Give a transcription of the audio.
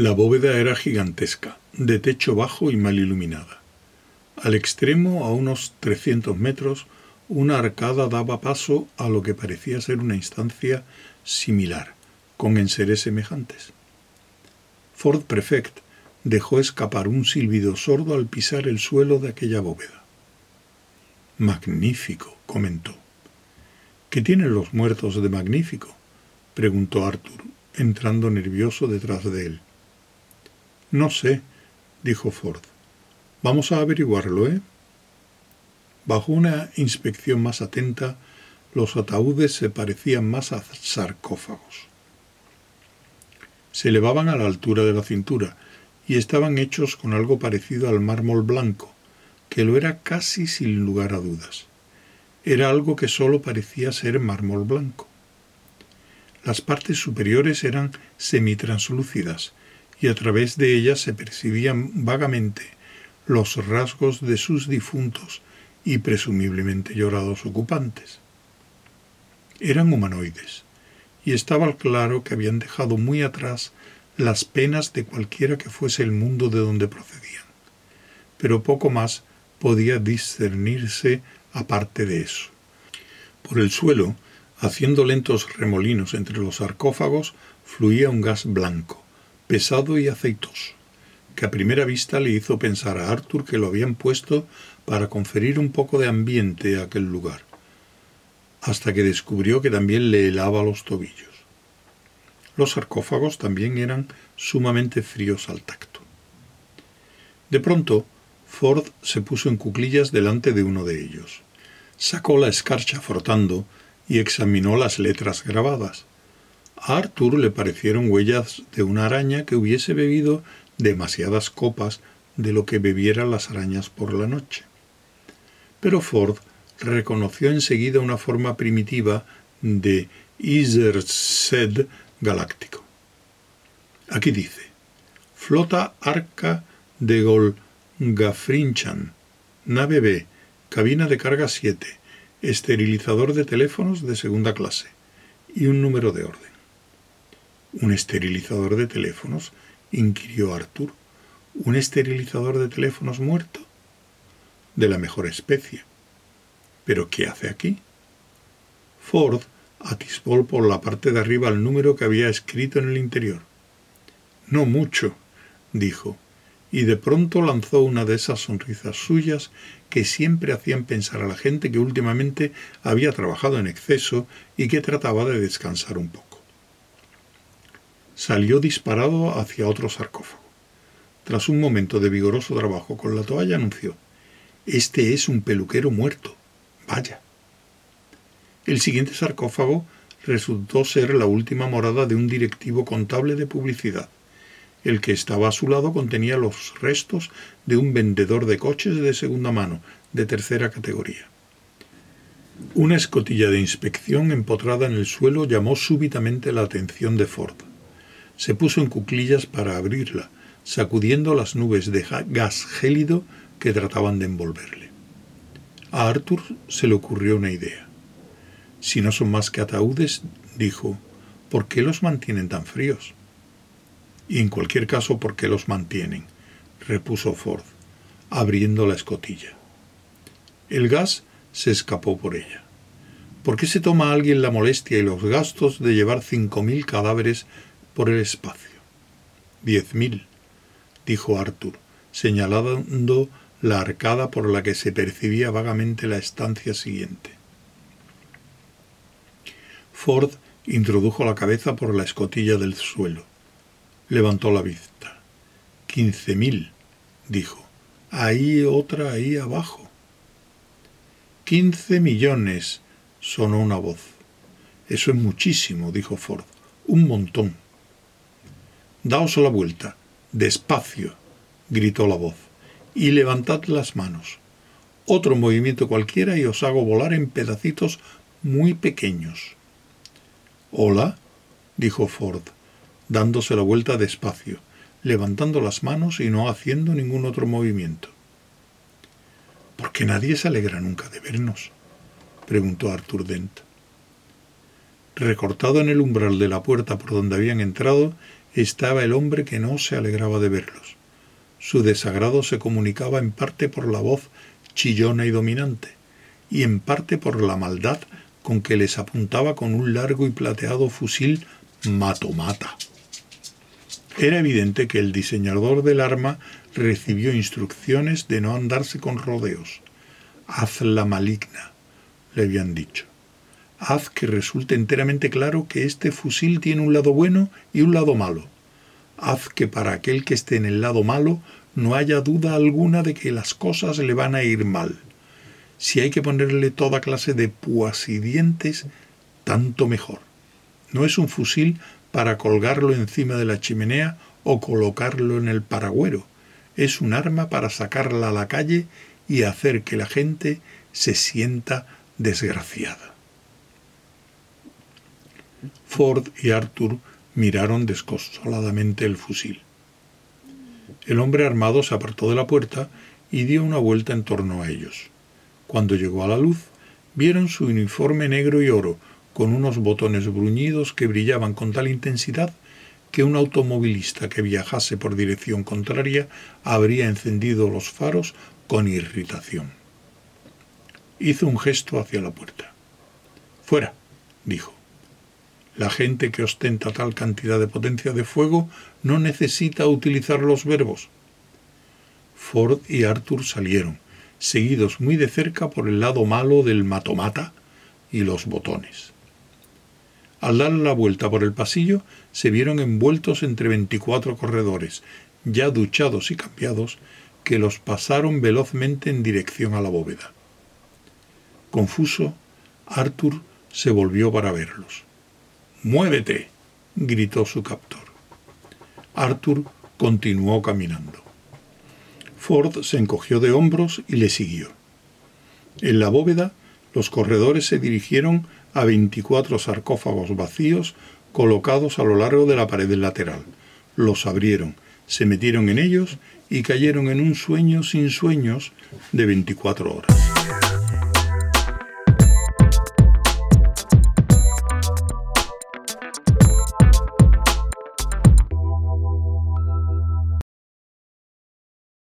La bóveda era gigantesca, de techo bajo y mal iluminada. Al extremo, a unos 300 metros, una arcada daba paso a lo que parecía ser una instancia similar, con enseres semejantes. Ford Prefect dejó escapar un silbido sordo al pisar el suelo de aquella bóveda. Magnífico, comentó. ¿Qué tienen los muertos de magnífico? preguntó Arthur, entrando nervioso detrás de él. No sé, dijo Ford. Vamos a averiguarlo, ¿eh? Bajo una inspección más atenta, los ataúdes se parecían más a sarcófagos. Se elevaban a la altura de la cintura y estaban hechos con algo parecido al mármol blanco, que lo era casi sin lugar a dudas. Era algo que sólo parecía ser mármol blanco. Las partes superiores eran semitranslúcidas y a través de ellas se percibían vagamente los rasgos de sus difuntos y presumiblemente llorados ocupantes. Eran humanoides, y estaba claro que habían dejado muy atrás las penas de cualquiera que fuese el mundo de donde procedían. Pero poco más podía discernirse aparte de eso. Por el suelo, haciendo lentos remolinos entre los sarcófagos, fluía un gas blanco, pesado y aceitoso, que a primera vista le hizo pensar a Arthur que lo habían puesto para conferir un poco de ambiente a aquel lugar, hasta que descubrió que también le helaba los tobillos. Los sarcófagos también eran sumamente fríos al tacto. De pronto, Ford se puso en cuclillas delante de uno de ellos. Sacó la escarcha frotando y examinó las letras grabadas. A Arthur le parecieron huellas de una araña que hubiese bebido demasiadas copas de lo que bebieran las arañas por la noche. Pero Ford reconoció enseguida una forma primitiva de Isersed galáctico. Aquí dice, flota arca de Golgafrinchan, nave B, cabina de carga 7, esterilizador de teléfonos de segunda clase y un número de orden. ¿Un esterilizador de teléfonos? inquirió Arthur. ¿Un esterilizador de teléfonos muerto? De la mejor especie. ¿Pero qué hace aquí? Ford atisbó por la parte de arriba el número que había escrito en el interior. No mucho, dijo, y de pronto lanzó una de esas sonrisas suyas que siempre hacían pensar a la gente que últimamente había trabajado en exceso y que trataba de descansar un poco salió disparado hacia otro sarcófago. Tras un momento de vigoroso trabajo con la toalla anunció, Este es un peluquero muerto. Vaya. El siguiente sarcófago resultó ser la última morada de un directivo contable de publicidad. El que estaba a su lado contenía los restos de un vendedor de coches de segunda mano, de tercera categoría. Una escotilla de inspección empotrada en el suelo llamó súbitamente la atención de Ford se puso en cuclillas para abrirla, sacudiendo las nubes de gas gélido que trataban de envolverle. A Arthur se le ocurrió una idea. Si no son más que ataúdes, dijo, ¿por qué los mantienen tan fríos? Y en cualquier caso, ¿por qué los mantienen? repuso Ford, abriendo la escotilla. El gas se escapó por ella. ¿Por qué se toma a alguien la molestia y los gastos de llevar cinco mil cadáveres por el espacio. Diez mil, dijo Arthur, señalando la arcada por la que se percibía vagamente la estancia siguiente. Ford introdujo la cabeza por la escotilla del suelo. Levantó la vista. Quince mil, dijo. Ahí otra ahí abajo. Quince millones, sonó una voz. Eso es muchísimo, dijo Ford. Un montón. Daos la vuelta, despacio, gritó la voz, y levantad las manos. Otro movimiento cualquiera y os hago volar en pedacitos muy pequeños. Hola, dijo Ford, dándose la vuelta despacio, levantando las manos y no haciendo ningún otro movimiento. ¿Por qué nadie se alegra nunca de vernos? preguntó Arthur Dent. Recortado en el umbral de la puerta por donde habían entrado, estaba el hombre que no se alegraba de verlos. Su desagrado se comunicaba en parte por la voz chillona y dominante, y en parte por la maldad con que les apuntaba con un largo y plateado fusil matomata. Era evidente que el diseñador del arma recibió instrucciones de no andarse con rodeos. Hazla maligna, le habían dicho. Haz que resulte enteramente claro que este fusil tiene un lado bueno y un lado malo. Haz que para aquel que esté en el lado malo no haya duda alguna de que las cosas le van a ir mal. Si hay que ponerle toda clase de púas y dientes, tanto mejor. No es un fusil para colgarlo encima de la chimenea o colocarlo en el paragüero. Es un arma para sacarla a la calle y hacer que la gente se sienta desgraciada. Ford y Arthur miraron desconsoladamente el fusil. El hombre armado se apartó de la puerta y dio una vuelta en torno a ellos. Cuando llegó a la luz, vieron su uniforme negro y oro, con unos botones bruñidos que brillaban con tal intensidad que un automovilista que viajase por dirección contraria habría encendido los faros con irritación. Hizo un gesto hacia la puerta. Fuera, dijo. La gente que ostenta tal cantidad de potencia de fuego no necesita utilizar los verbos. Ford y Arthur salieron, seguidos muy de cerca por el lado malo del matomata y los botones. Al dar la vuelta por el pasillo, se vieron envueltos entre veinticuatro corredores, ya duchados y cambiados, que los pasaron velozmente en dirección a la bóveda. Confuso, Arthur se volvió para verlos. ¡Muévete! gritó su captor. Arthur continuó caminando. Ford se encogió de hombros y le siguió. En la bóveda, los corredores se dirigieron a 24 sarcófagos vacíos colocados a lo largo de la pared lateral. Los abrieron, se metieron en ellos y cayeron en un sueño sin sueños de 24 horas.